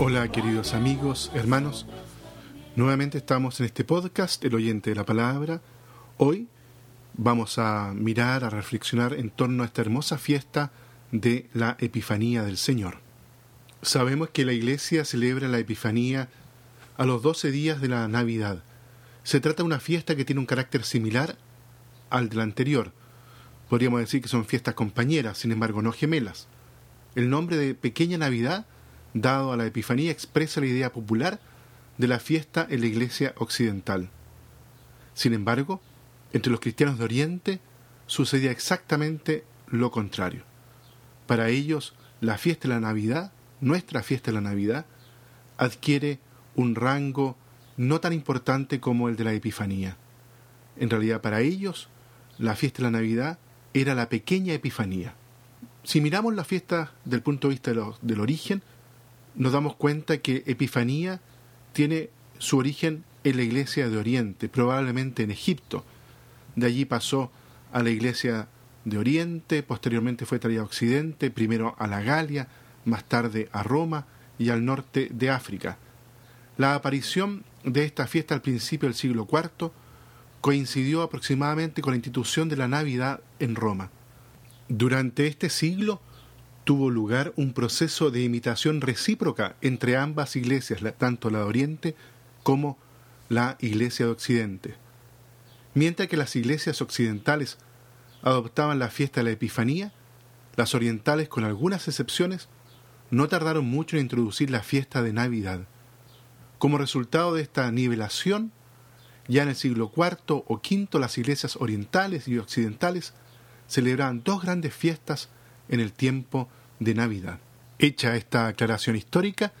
Hola queridos amigos, hermanos. Nuevamente estamos en este podcast, El oyente de la palabra. Hoy vamos a mirar, a reflexionar en torno a esta hermosa fiesta de la Epifanía del Señor. Sabemos que la Iglesia celebra la Epifanía a los doce días de la Navidad. Se trata de una fiesta que tiene un carácter similar al de la anterior. Podríamos decir que son fiestas compañeras, sin embargo no gemelas. El nombre de Pequeña Navidad dado a la Epifanía expresa la idea popular de la fiesta en la Iglesia occidental. Sin embargo, entre los cristianos de Oriente sucedía exactamente lo contrario. Para ellos, la fiesta de la Navidad, nuestra fiesta de la Navidad, adquiere un rango no tan importante como el de la Epifanía. En realidad, para ellos, la fiesta de la Navidad era la pequeña Epifanía. Si miramos la fiesta del punto de vista del origen, nos damos cuenta que Epifanía tiene su origen en la iglesia de Oriente, probablemente en Egipto. De allí pasó a la iglesia de Oriente, posteriormente fue traída a Occidente, primero a la Galia, más tarde a Roma y al norte de África. La aparición de esta fiesta al principio del siglo IV coincidió aproximadamente con la institución de la Navidad en Roma. Durante este siglo tuvo lugar un proceso de imitación recíproca entre ambas iglesias, tanto la de Oriente como la iglesia de Occidente. Mientras que las iglesias occidentales adoptaban la fiesta de la Epifanía, las orientales, con algunas excepciones, no tardaron mucho en introducir la fiesta de Navidad. Como resultado de esta nivelación, ya en el siglo IV o V las iglesias orientales y occidentales celebraban dos grandes fiestas en el tiempo de Navidad. Hecha esta aclaración histórica,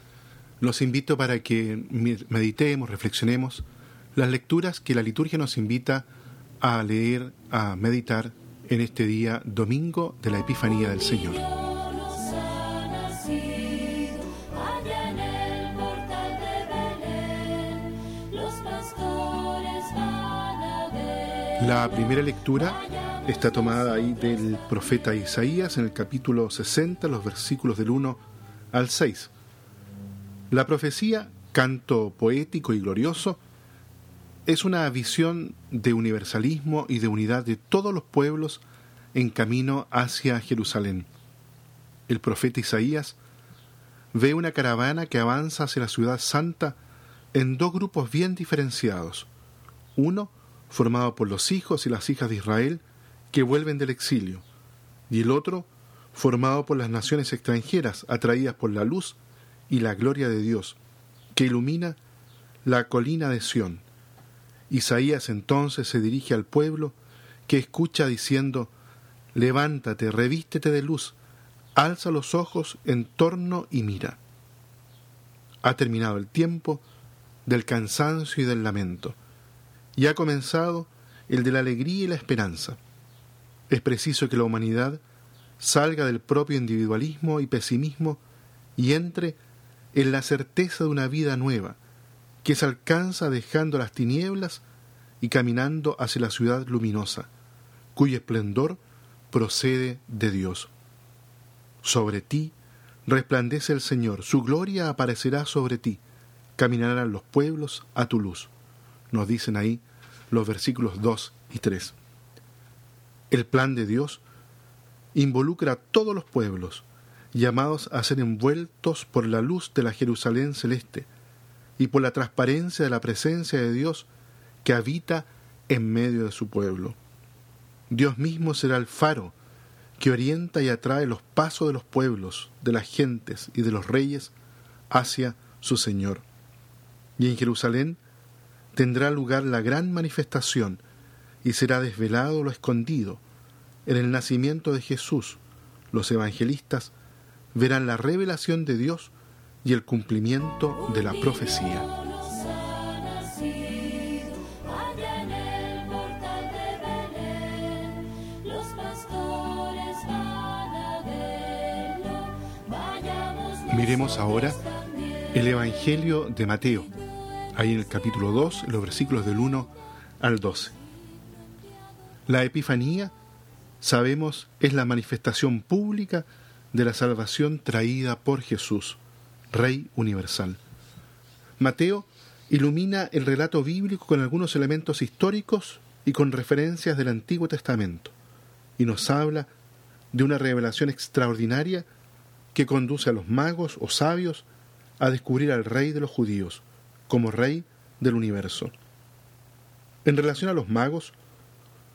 los invito para que meditemos, reflexionemos las lecturas que la liturgia nos invita a leer, a meditar en este día domingo de la Epifanía del Señor. La primera lectura está tomada ahí del profeta Isaías en el capítulo 60, los versículos del 1 al 6. La profecía, canto poético y glorioso, es una visión de universalismo y de unidad de todos los pueblos en camino hacia Jerusalén. El profeta Isaías ve una caravana que avanza hacia la ciudad santa en dos grupos bien diferenciados. Uno, formado por los hijos y las hijas de Israel, que vuelven del exilio, y el otro formado por las naciones extranjeras atraídas por la luz y la gloria de Dios, que ilumina la colina de Sión. Isaías entonces se dirige al pueblo que escucha diciendo, Levántate, revístete de luz, alza los ojos en torno y mira. Ha terminado el tiempo del cansancio y del lamento, y ha comenzado el de la alegría y la esperanza. Es preciso que la humanidad salga del propio individualismo y pesimismo y entre en la certeza de una vida nueva, que se alcanza dejando las tinieblas y caminando hacia la ciudad luminosa, cuyo esplendor procede de Dios. Sobre ti resplandece el Señor, su gloria aparecerá sobre ti, caminarán los pueblos a tu luz. Nos dicen ahí los versículos 2 y 3. El plan de Dios involucra a todos los pueblos, llamados a ser envueltos por la luz de la Jerusalén celeste y por la transparencia de la presencia de Dios que habita en medio de su pueblo. Dios mismo será el faro que orienta y atrae los pasos de los pueblos, de las gentes y de los reyes hacia su Señor. Y en Jerusalén tendrá lugar la gran manifestación y será desvelado lo escondido. En el nacimiento de Jesús, los evangelistas verán la revelación de Dios y el cumplimiento de la profecía. Miremos ahora el Evangelio de Mateo, ahí en el capítulo 2, en los versículos del 1 al 12. La Epifanía, sabemos, es la manifestación pública de la salvación traída por Jesús, Rey universal. Mateo ilumina el relato bíblico con algunos elementos históricos y con referencias del Antiguo Testamento, y nos habla de una revelación extraordinaria que conduce a los magos o sabios a descubrir al rey de los judíos como rey del universo. En relación a los magos,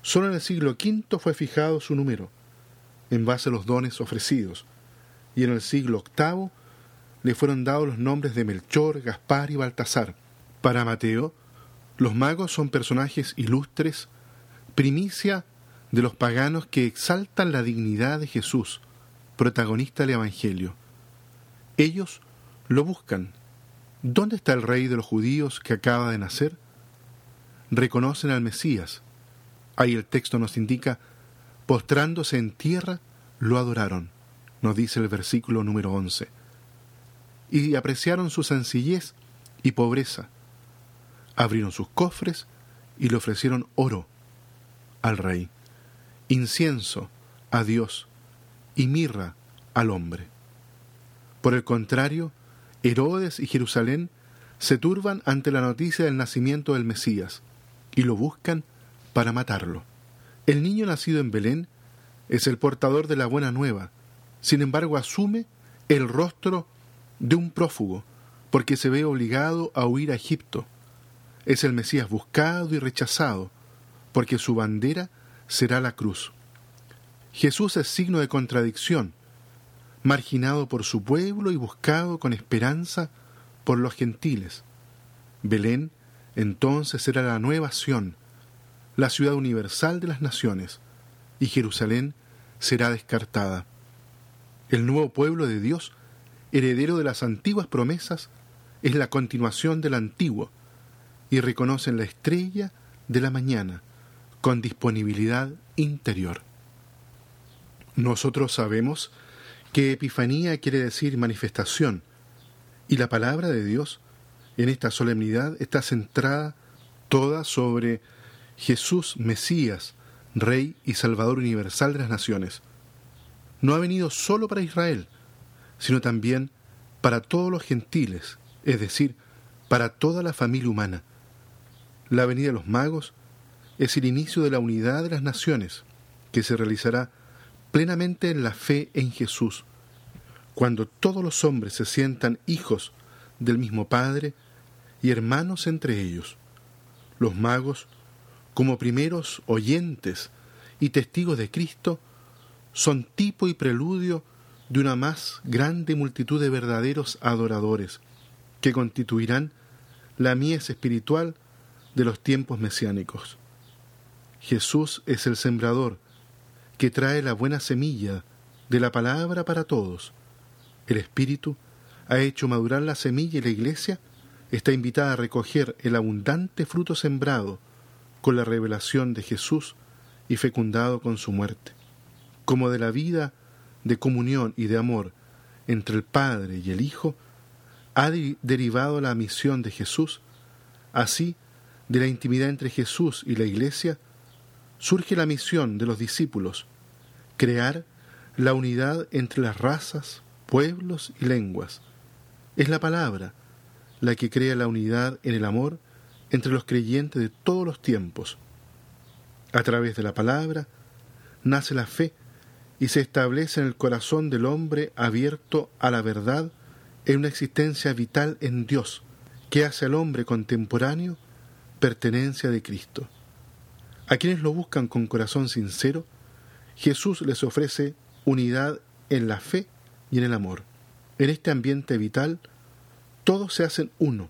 solo en el siglo V fue fijado su número, en base a los dones ofrecidos, y en el siglo VIII le fueron dados los nombres de Melchor, Gaspar y Baltasar. Para Mateo, los magos son personajes ilustres, primicia de los paganos que exaltan la dignidad de Jesús, protagonista del Evangelio. Ellos lo buscan. ¿Dónde está el rey de los judíos que acaba de nacer? Reconocen al Mesías. Ahí el texto nos indica, postrándose en tierra, lo adoraron, nos dice el versículo número 11. Y apreciaron su sencillez y pobreza. Abrieron sus cofres y le ofrecieron oro al rey, incienso a Dios y mirra al hombre. Por el contrario, Herodes y Jerusalén se turban ante la noticia del nacimiento del Mesías y lo buscan para matarlo. El niño nacido en Belén es el portador de la buena nueva, sin embargo asume el rostro de un prófugo, porque se ve obligado a huir a Egipto. Es el Mesías buscado y rechazado, porque su bandera será la cruz. Jesús es signo de contradicción, marginado por su pueblo y buscado con esperanza por los gentiles. Belén entonces será la nueva Sión, la ciudad universal de las naciones, y Jerusalén será descartada. El nuevo pueblo de Dios, heredero de las antiguas promesas, es la continuación del antiguo, y reconocen la estrella de la mañana con disponibilidad interior. Nosotros sabemos que Epifanía quiere decir manifestación, y la palabra de Dios en esta solemnidad está centrada toda sobre Jesús Mesías, Rey y Salvador universal de las naciones. No ha venido solo para Israel, sino también para todos los gentiles, es decir, para toda la familia humana. La venida de los magos es el inicio de la unidad de las naciones, que se realizará plenamente en la fe en Jesús, cuando todos los hombres se sientan hijos del mismo Padre y hermanos entre ellos. Los magos, como primeros oyentes y testigos de Cristo, son tipo y preludio de una más grande multitud de verdaderos adoradores, que constituirán la mies espiritual de los tiempos mesiánicos. Jesús es el sembrador, que trae la buena semilla de la palabra para todos. El Espíritu ha hecho madurar la semilla y la Iglesia está invitada a recoger el abundante fruto sembrado con la revelación de Jesús y fecundado con su muerte. Como de la vida de comunión y de amor entre el Padre y el Hijo, ha derivado la misión de Jesús, así de la intimidad entre Jesús y la Iglesia, surge la misión de los discípulos, crear la unidad entre las razas, pueblos y lenguas. Es la palabra la que crea la unidad en el amor entre los creyentes de todos los tiempos. A través de la palabra nace la fe y se establece en el corazón del hombre abierto a la verdad en una existencia vital en Dios, que hace al hombre contemporáneo pertenencia de Cristo. A quienes lo buscan con corazón sincero, Jesús les ofrece unidad en la fe y en el amor. En este ambiente vital, todos se hacen uno,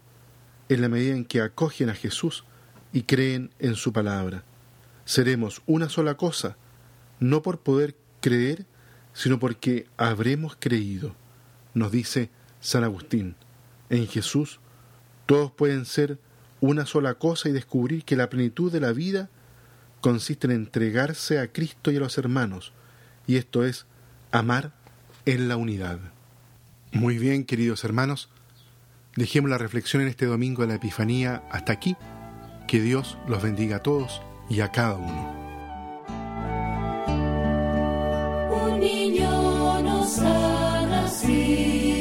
en la medida en que acogen a Jesús y creen en su palabra. Seremos una sola cosa, no por poder creer, sino porque habremos creído. Nos dice San Agustín, en Jesús todos pueden ser una sola cosa y descubrir que la plenitud de la vida consiste en entregarse a Cristo y a los hermanos, y esto es amar en la unidad. Muy bien, queridos hermanos, Dejemos la reflexión en este domingo de la Epifanía hasta aquí. Que Dios los bendiga a todos y a cada uno. Un niño nos ha nacido.